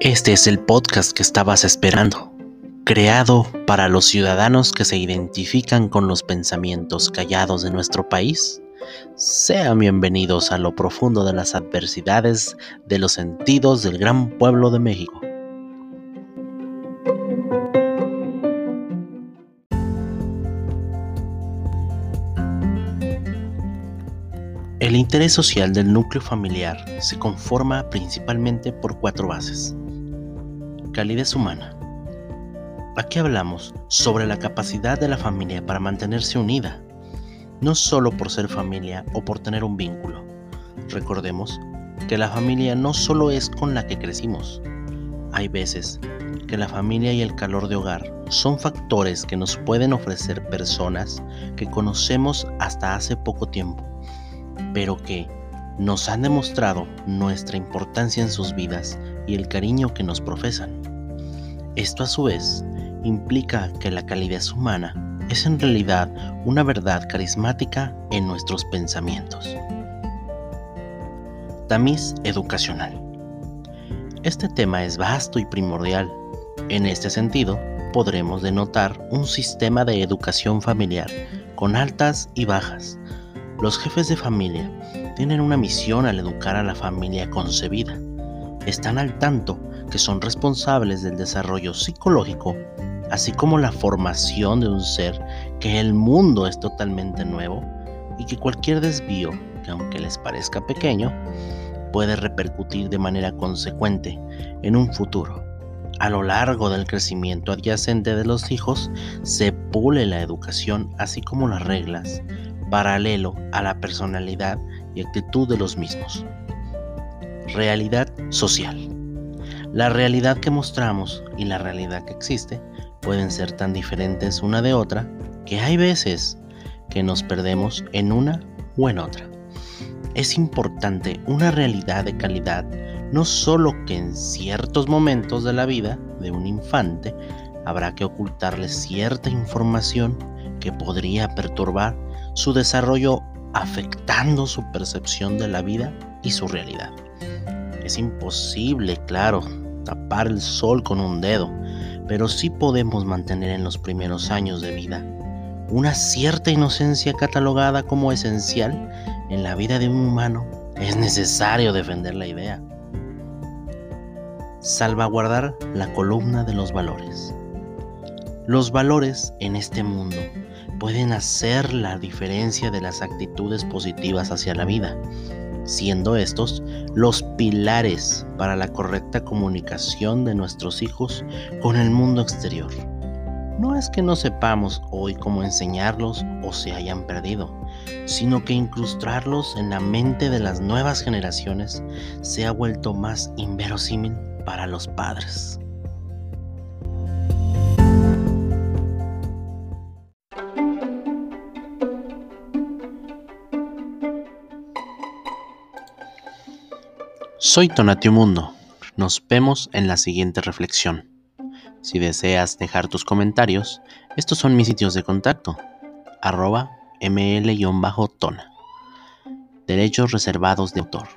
Este es el podcast que estabas esperando, creado para los ciudadanos que se identifican con los pensamientos callados de nuestro país. Sean bienvenidos a lo profundo de las adversidades de los sentidos del gran pueblo de México. El interés social del núcleo familiar se conforma principalmente por cuatro bases calidez humana. Aquí hablamos sobre la capacidad de la familia para mantenerse unida, no solo por ser familia o por tener un vínculo. Recordemos que la familia no solo es con la que crecimos. Hay veces que la familia y el calor de hogar son factores que nos pueden ofrecer personas que conocemos hasta hace poco tiempo, pero que nos han demostrado nuestra importancia en sus vidas y el cariño que nos profesan. Esto a su vez implica que la calidez humana es en realidad una verdad carismática en nuestros pensamientos. Tamiz educacional. Este tema es vasto y primordial. En este sentido, podremos denotar un sistema de educación familiar con altas y bajas. Los jefes de familia tienen una misión al educar a la familia concebida. Están al tanto que son responsables del desarrollo psicológico, así como la formación de un ser que el mundo es totalmente nuevo y que cualquier desvío, que aunque les parezca pequeño, puede repercutir de manera consecuente en un futuro. A lo largo del crecimiento adyacente de los hijos se pule la educación así como las reglas, paralelo a la personalidad y actitud de los mismos. Realidad social. La realidad que mostramos y la realidad que existe pueden ser tan diferentes una de otra que hay veces que nos perdemos en una o en otra. Es importante una realidad de calidad, no solo que en ciertos momentos de la vida de un infante habrá que ocultarle cierta información que podría perturbar su desarrollo afectando su percepción de la vida y su realidad. Es imposible, claro, tapar el sol con un dedo, pero sí podemos mantener en los primeros años de vida una cierta inocencia catalogada como esencial en la vida de un humano. Es necesario defender la idea. Salvaguardar la columna de los valores. Los valores en este mundo pueden hacer la diferencia de las actitudes positivas hacia la vida siendo estos los pilares para la correcta comunicación de nuestros hijos con el mundo exterior. No es que no sepamos hoy cómo enseñarlos o se hayan perdido, sino que incrustarlos en la mente de las nuevas generaciones se ha vuelto más inverosímil para los padres. Soy Tonatio Mundo. Nos vemos en la siguiente reflexión. Si deseas dejar tus comentarios, estos son mis sitios de contacto. Arroba ml-tona. Derechos reservados de autor.